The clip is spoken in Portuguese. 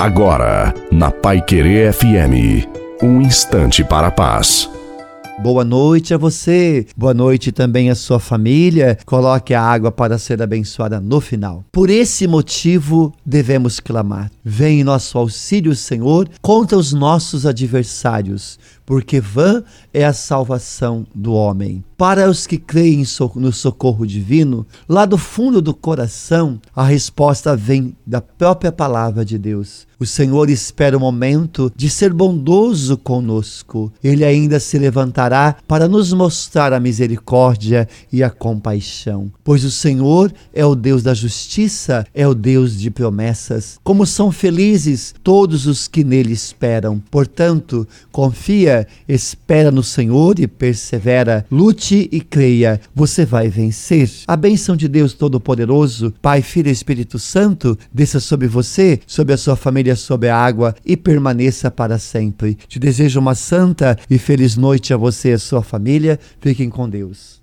Agora, na Pai Querer FM, um instante para a paz. Boa noite a você, boa noite também à sua família. Coloque a água para ser abençoada no final. Por esse motivo, devemos clamar. Vem em nosso auxílio, Senhor, contra os nossos adversários, porque vã é a salvação do homem. Para os que creem no socorro divino, lá do fundo do coração, a resposta vem da própria palavra de Deus. O Senhor espera o momento de ser bondoso conosco. Ele ainda se levantará para nos mostrar a misericórdia e a compaixão. Pois o Senhor é o Deus da justiça, é o Deus de promessas. Como são felizes todos os que nele esperam. Portanto, confia, espera no Senhor e persevera. Lute e creia, você vai vencer. A bênção de Deus Todo-Poderoso, Pai, Filho e Espírito Santo, desça sobre você, sobre a sua família sobre a água e permaneça para sempre. Te desejo uma santa e feliz noite a você e a sua família. Fiquem com Deus.